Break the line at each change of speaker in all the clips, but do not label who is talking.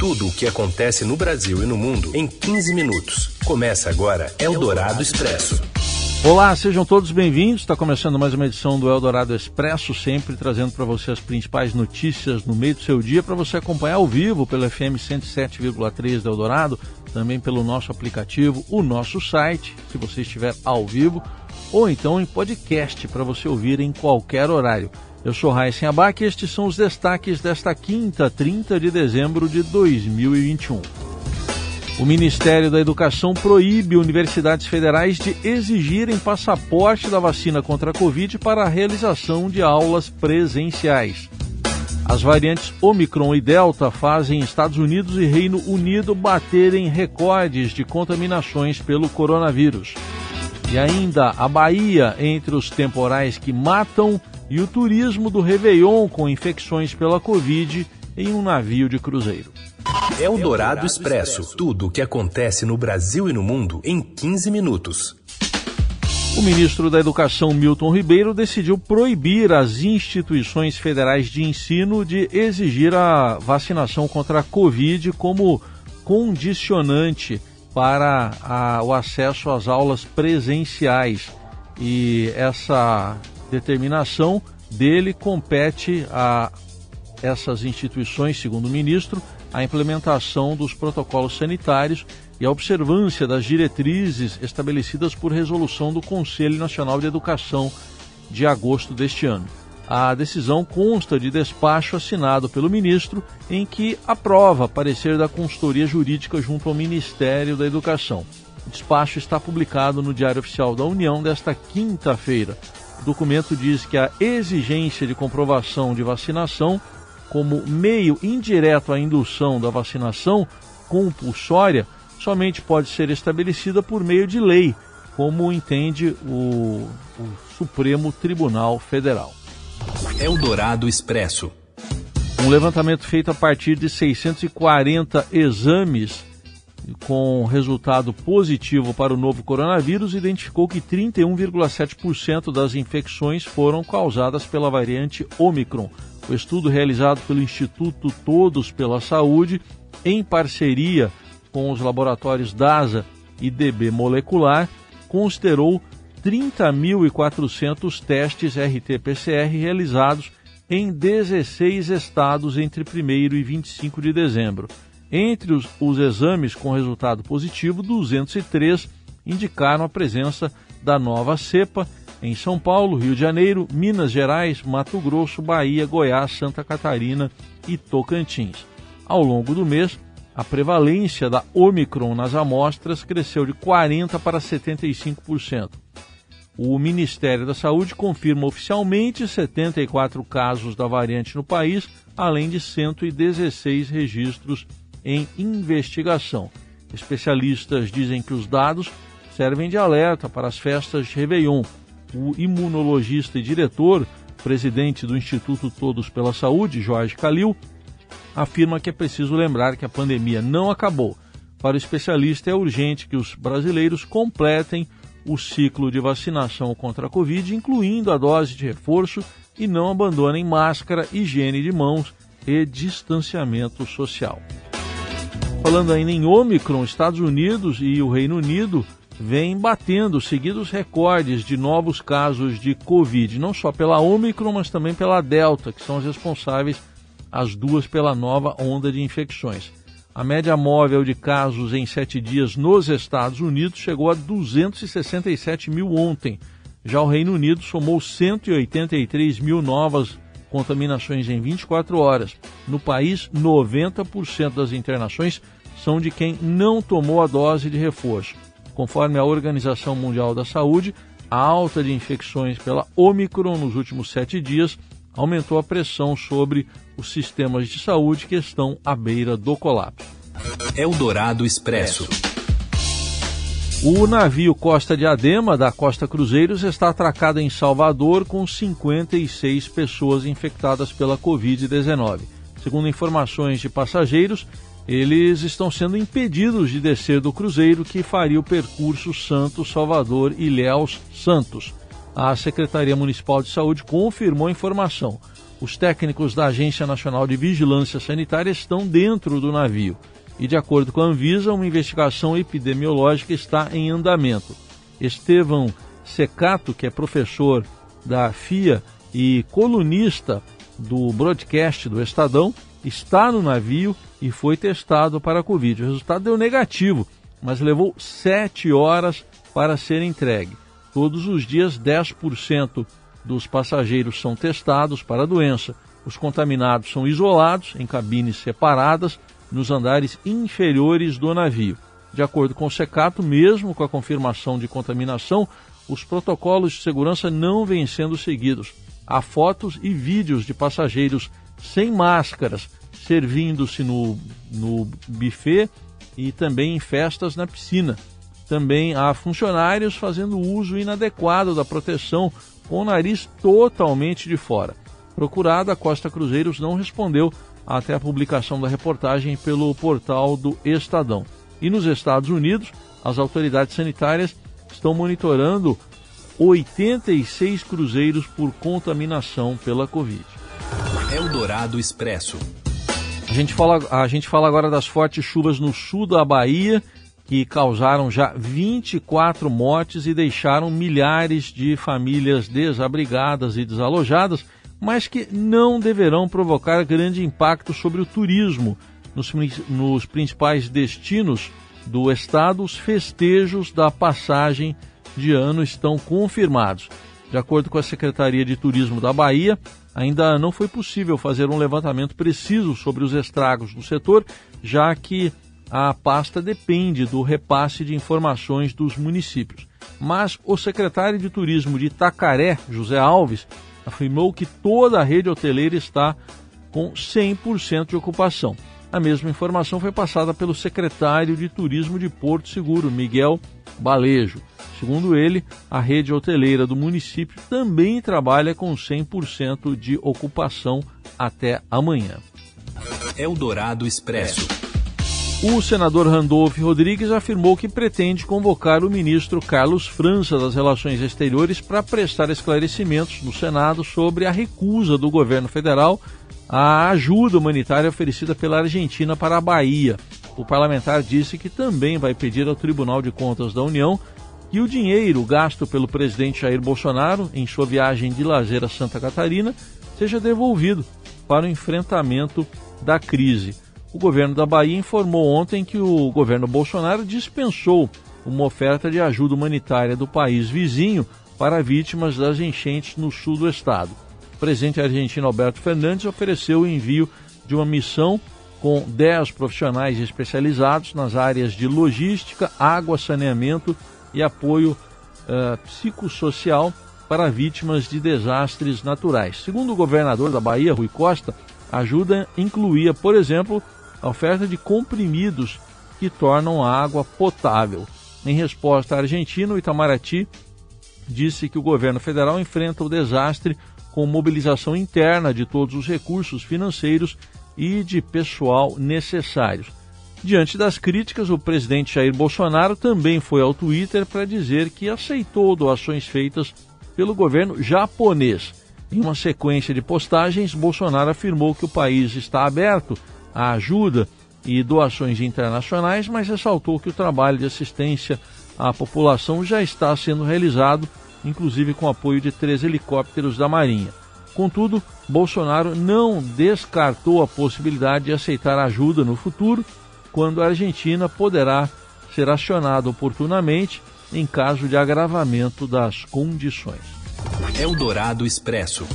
Tudo o que acontece no Brasil e no mundo em 15 minutos. Começa agora Eldorado Expresso.
Olá, sejam todos bem-vindos. Está começando mais uma edição do Eldorado Expresso, sempre trazendo para você as principais notícias no meio do seu dia, para você acompanhar ao vivo pelo FM 107,3 do Eldorado, também pelo nosso aplicativo, o nosso site, se você estiver ao vivo, ou então em podcast para você ouvir em qualquer horário. Eu sou Raíssen Abac e estes são os destaques desta quinta, 30 de dezembro de 2021. O Ministério da Educação proíbe universidades federais de exigirem passaporte da vacina contra a Covid para a realização de aulas presenciais. As variantes Omicron e Delta fazem Estados Unidos e Reino Unido baterem recordes de contaminações pelo coronavírus. E ainda a Bahia entre os temporais que matam e o turismo do Réveillon com infecções pela Covid em um navio de cruzeiro.
É o Dourado Expresso. Tudo o que acontece no Brasil e no mundo em 15 minutos.
O ministro da Educação, Milton Ribeiro, decidiu proibir as instituições federais de ensino de exigir a vacinação contra a Covid como condicionante para a, o acesso às aulas presenciais. E essa determinação dele compete a essas instituições, segundo o ministro, a implementação dos protocolos sanitários e a observância das diretrizes estabelecidas por resolução do Conselho Nacional de Educação de agosto deste ano. A decisão consta de despacho assinado pelo ministro, em que aprova parecer da consultoria jurídica junto ao Ministério da Educação. O despacho está publicado no Diário Oficial da União desta quinta-feira. O documento diz que a exigência de comprovação de vacinação como meio indireto à indução da vacinação compulsória somente pode ser estabelecida por meio de lei, como entende o, o Supremo Tribunal Federal.
Eldorado Expresso.
Um levantamento feito a partir de 640 exames com resultado positivo para o novo coronavírus, identificou que 31,7% das infecções foram causadas pela variante Omicron. O estudo realizado pelo Instituto Todos pela Saúde, em parceria com os laboratórios DASA e DB Molecular, considerou 30.400 testes RT-PCR realizados em 16 estados entre 1 e 25 de dezembro. Entre os, os exames com resultado positivo, 203 indicaram a presença da nova cepa em São Paulo, Rio de Janeiro, Minas Gerais, Mato Grosso, Bahia, Goiás, Santa Catarina e Tocantins. Ao longo do mês, a prevalência da Omicron nas amostras cresceu de 40% para 75%. O Ministério da Saúde confirma oficialmente 74 casos da variante no país, além de 116 registros em investigação. Especialistas dizem que os dados servem de alerta para as festas de Réveillon. O imunologista e diretor, presidente do Instituto Todos pela Saúde, Jorge Calil, afirma que é preciso lembrar que a pandemia não acabou. Para o especialista, é urgente que os brasileiros completem o ciclo de vacinação contra a Covid, incluindo a dose de reforço, e não abandonem máscara, higiene de mãos e distanciamento social. Falando ainda em Omicron, Estados Unidos e o Reino Unido vêm batendo seguidos recordes de novos casos de Covid, não só pela Omicron, mas também pela Delta, que são as responsáveis, as duas, pela nova onda de infecções. A média móvel de casos em sete dias nos Estados Unidos chegou a 267 mil ontem. Já o Reino Unido somou 183 mil novas contaminações em 24 horas. No país, 90% das internações são de quem não tomou a dose de reforço. Conforme a Organização Mundial da Saúde, a alta de infecções pela Omicron nos últimos sete dias aumentou a pressão sobre os sistemas de saúde que estão à beira do colapso.
Eldorado Expresso.
O navio Costa de Adema, da Costa Cruzeiros, está atracado em Salvador com 56 pessoas infectadas pela Covid-19. Segundo informações de passageiros, eles estão sendo impedidos de descer do cruzeiro que faria o percurso Santos, Salvador e Léus Santos. A Secretaria Municipal de Saúde confirmou a informação. os técnicos da Agência Nacional de Vigilância Sanitária estão dentro do navio. E, de acordo com a Anvisa, uma investigação epidemiológica está em andamento. Estevão Secato, que é professor da FIA e colunista do broadcast do Estadão, está no navio e foi testado para a Covid. O resultado deu negativo, mas levou sete horas para ser entregue. Todos os dias, 10% dos passageiros são testados para a doença. Os contaminados são isolados em cabines separadas nos andares inferiores do navio. De acordo com o Secato, mesmo com a confirmação de contaminação, os protocolos de segurança não vêm sendo seguidos. Há fotos e vídeos de passageiros sem máscaras servindo-se no, no buffet e também em festas na piscina. Também há funcionários fazendo uso inadequado da proteção com o nariz totalmente de fora. Procurada, a Costa Cruzeiros não respondeu até a publicação da reportagem pelo portal do Estadão. E nos Estados Unidos, as autoridades sanitárias estão monitorando 86 cruzeiros por contaminação pela Covid.
Eldorado Expresso.
A gente, fala, a gente fala agora das fortes chuvas no sul da Bahia que causaram já 24 mortes e deixaram milhares de famílias desabrigadas e desalojadas, mas que não deverão provocar grande impacto sobre o turismo. Nos, nos principais destinos do estado, os festejos da passagem de ano estão confirmados. De acordo com a Secretaria de Turismo da Bahia, ainda não foi possível fazer um levantamento preciso sobre os estragos do setor, já que a pasta depende do repasse de informações dos municípios. Mas o secretário de Turismo de Itacaré, José Alves, afirmou que toda a rede hoteleira está com 100% de ocupação. A mesma informação foi passada pelo secretário de Turismo de Porto Seguro, Miguel Balejo. Segundo ele, a rede hoteleira do município também trabalha com 100% de ocupação até amanhã.
Eldorado Expresso.
O senador Randolph Rodrigues afirmou que pretende convocar o ministro Carlos França das Relações Exteriores para prestar esclarecimentos no Senado sobre a recusa do governo federal à ajuda humanitária oferecida pela Argentina para a Bahia. O parlamentar disse que também vai pedir ao Tribunal de Contas da União que o dinheiro gasto pelo presidente Jair Bolsonaro em sua viagem de lazer a Santa Catarina seja devolvido para o enfrentamento da crise. O governo da Bahia informou ontem que o governo Bolsonaro dispensou uma oferta de ajuda humanitária do país vizinho para vítimas das enchentes no sul do estado. O presidente argentino Alberto Fernandes ofereceu o envio de uma missão com 10 profissionais especializados nas áreas de logística, água, saneamento e apoio uh, psicossocial para vítimas de desastres naturais. Segundo o governador da Bahia, Rui Costa, a ajuda incluía, por exemplo, a oferta de comprimidos que tornam a água potável. Em resposta à Argentina, o Itamaraty disse que o governo federal enfrenta o desastre com mobilização interna de todos os recursos financeiros e de pessoal necessários. Diante das críticas, o presidente Jair Bolsonaro também foi ao Twitter para dizer que aceitou doações feitas pelo governo japonês. Em uma sequência de postagens, Bolsonaro afirmou que o país está aberto a ajuda e doações internacionais, mas ressaltou que o trabalho de assistência à população já está sendo realizado, inclusive com apoio de três helicópteros da Marinha. Contudo, Bolsonaro não descartou a possibilidade de aceitar ajuda no futuro, quando a Argentina poderá ser acionada oportunamente em caso de agravamento das condições.
Eldorado Expresso.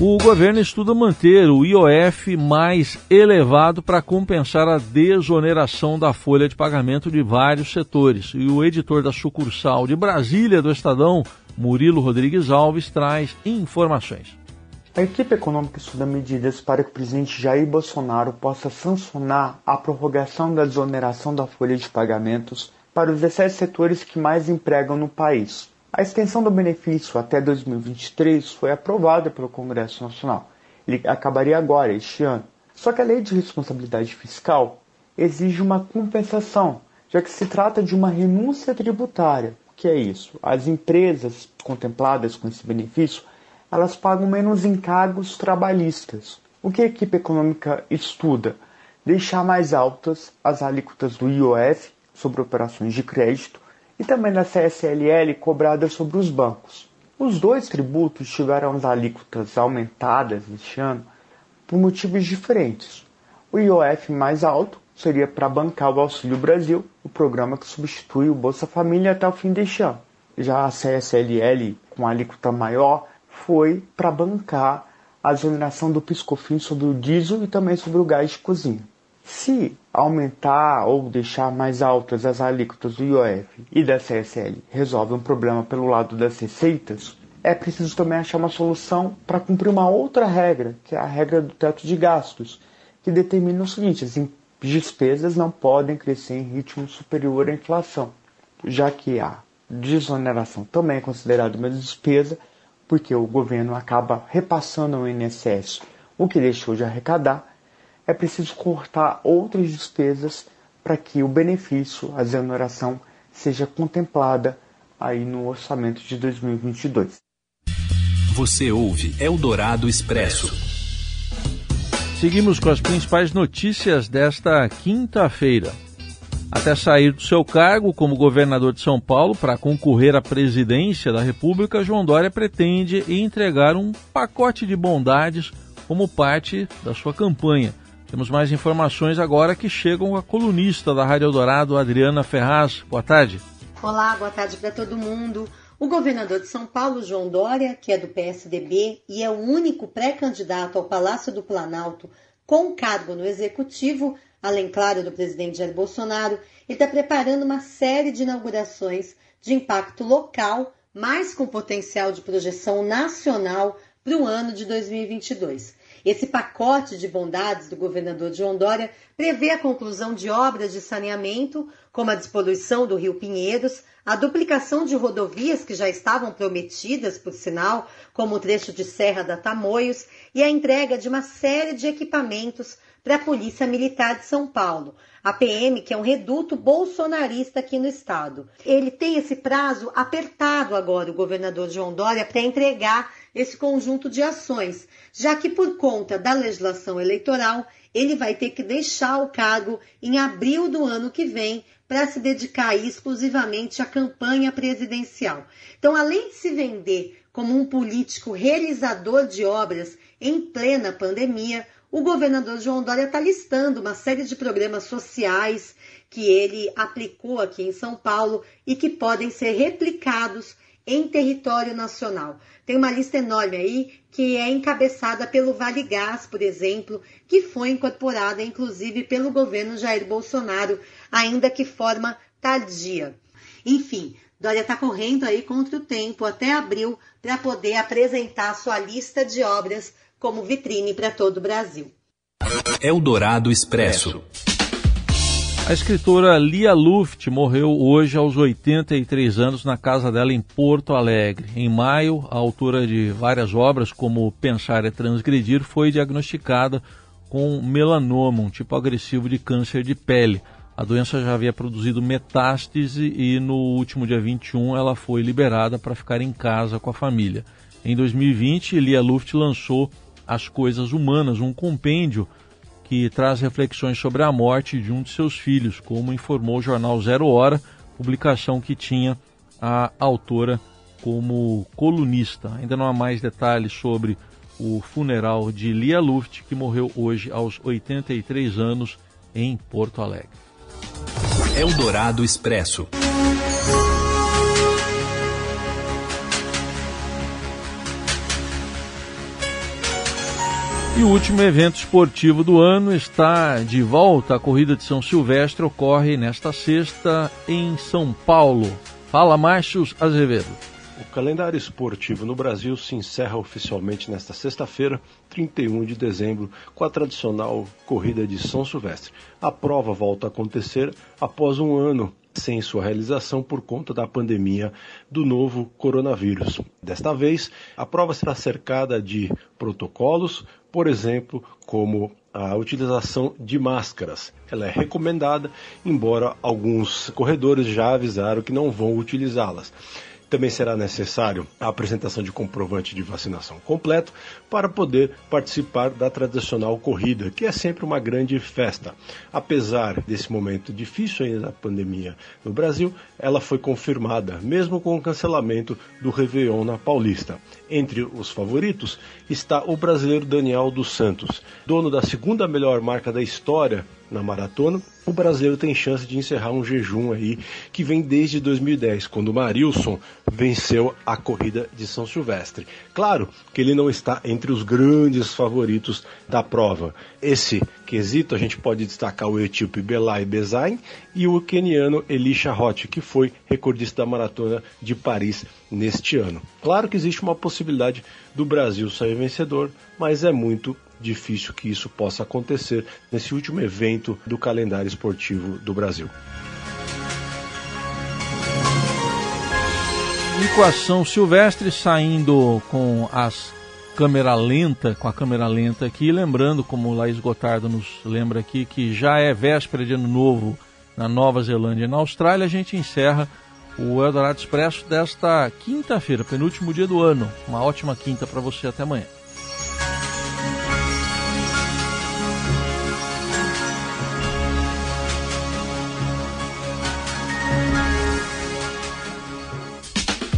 O governo estuda manter o IOF mais elevado para compensar a desoneração da folha de pagamento de vários setores. E o editor da sucursal de Brasília do Estadão, Murilo Rodrigues Alves, traz informações.
A equipe econômica estuda medidas para que o presidente Jair Bolsonaro possa sancionar a prorrogação da desoneração da folha de pagamentos para os 17 setores que mais empregam no país. A extensão do benefício até 2023 foi aprovada pelo Congresso Nacional. Ele acabaria agora, este ano. Só que a Lei de Responsabilidade Fiscal exige uma compensação, já que se trata de uma renúncia tributária. O que é isso? As empresas contempladas com esse benefício elas pagam menos encargos trabalhistas. O que a equipe econômica estuda? Deixar mais altas as alíquotas do IOF sobre operações de crédito e também da CSLL cobradas sobre os bancos. Os dois tributos tiveram as alíquotas aumentadas este ano por motivos diferentes. O IOF mais alto seria para bancar o Auxílio Brasil, o programa que substitui o Bolsa Família até o fim deste ano. Já a CSLL, com alíquota maior, foi para bancar a exoneração do piscofim sobre o diesel e também sobre o gás de cozinha. Se aumentar ou deixar mais altas as alíquotas do IOF e da CSL resolve um problema pelo lado das receitas, é preciso também achar uma solução para cumprir uma outra regra, que é a regra do teto de gastos, que determina o seguinte: as despesas não podem crescer em ritmo superior à inflação, já que a desoneração também é considerada uma despesa, porque o governo acaba repassando ao INSS o que deixou de arrecadar é preciso cortar outras despesas para que o benefício, a exoneração, seja contemplada aí no orçamento de 2022.
Você ouve Eldorado Expresso.
Seguimos com as principais notícias desta quinta-feira. Até sair do seu cargo como governador de São Paulo para concorrer à presidência da República, João Dória pretende entregar um pacote de bondades como parte da sua campanha. Temos mais informações agora que chegam a colunista da Rádio Eldorado, Adriana Ferraz. Boa tarde.
Olá, boa tarde para todo mundo. O governador de São Paulo, João Dória, que é do PSDB e é o único pré-candidato ao Palácio do Planalto com cargo no executivo, além, claro, do presidente Jair Bolsonaro, ele está preparando uma série de inaugurações de impacto local, mas com potencial de projeção nacional para o ano de 2022. Esse pacote de bondades do governador João Dória prevê a conclusão de obras de saneamento, como a despoluição do Rio Pinheiros, a duplicação de rodovias que já estavam prometidas, por sinal, como o trecho de Serra da Tamoios, e a entrega de uma série de equipamentos para a Polícia Militar de São Paulo, a PM, que é um reduto bolsonarista aqui no estado. Ele tem esse prazo apertado agora, o governador João Dória, para entregar esse conjunto de ações, já que por conta da legislação eleitoral, ele vai ter que deixar o cargo em abril do ano que vem para se dedicar exclusivamente à campanha presidencial. Então, além de se vender como um político realizador de obras em plena pandemia, o governador João Dória está listando uma série de programas sociais que ele aplicou aqui em São Paulo e que podem ser replicados em território nacional. Tem uma lista enorme aí que é encabeçada pelo Vale Gás, por exemplo, que foi incorporada inclusive pelo governo Jair Bolsonaro, ainda que forma tardia. Enfim, Dória está correndo aí contra o tempo até abril para poder apresentar sua lista de obras como vitrine para todo o Brasil.
Eldorado Expresso.
A escritora Lia Luft morreu hoje aos 83 anos na casa dela em Porto Alegre. Em maio, a autora de várias obras, como Pensar é Transgredir, foi diagnosticada com melanoma, um tipo agressivo de câncer de pele. A doença já havia produzido metástase e no último dia 21 ela foi liberada para ficar em casa com a família. Em 2020, Lia Luft lançou As Coisas Humanas, um compêndio que traz reflexões sobre a morte de um de seus filhos, como informou o jornal Zero Hora, publicação que tinha a autora como colunista. Ainda não há mais detalhes sobre o funeral de Lia Luft, que morreu hoje aos 83 anos em Porto Alegre.
Eldorado Expresso.
E o último evento esportivo do ano está de volta. A corrida de São Silvestre ocorre nesta sexta em São Paulo. Fala, Márcio Azevedo.
O calendário esportivo no Brasil se encerra oficialmente nesta sexta-feira, 31 de dezembro, com a tradicional corrida de São Silvestre. A prova volta a acontecer após um ano sem sua realização por conta da pandemia do novo coronavírus. Desta vez, a prova será cercada de protocolos, por exemplo, como a utilização de máscaras. Ela é recomendada, embora alguns corredores já avisaram que não vão utilizá-las. Também será necessário a apresentação de comprovante de vacinação completo para poder participar da tradicional corrida, que é sempre uma grande festa. Apesar desse momento difícil ainda da pandemia no Brasil, ela foi confirmada, mesmo com o cancelamento do Réveillon na Paulista. Entre os favoritos está o brasileiro Daniel dos Santos, dono da segunda melhor marca da história na maratona, o brasileiro tem chance de encerrar um jejum aí que vem desde 2010, quando o Marilson venceu a corrida de São Silvestre. Claro que ele não está entre os grandes favoritos da prova. Esse quesito a gente pode destacar o etíope Belay Bezain e o queniano Elisha Roth, que foi recordista da maratona de Paris neste ano. Claro que existe uma possibilidade do Brasil sair vencedor, mas é muito difícil que isso possa acontecer nesse último evento do calendário esportivo do Brasil.
Equação Silvestre saindo com as câmera lenta, com a câmera lenta aqui, lembrando, como o Laís Gotardo nos lembra aqui, que já é véspera de ano novo na Nova Zelândia e na Austrália, a gente encerra o Eldorado Expresso desta quinta-feira, penúltimo dia do ano. Uma ótima quinta para você, até amanhã.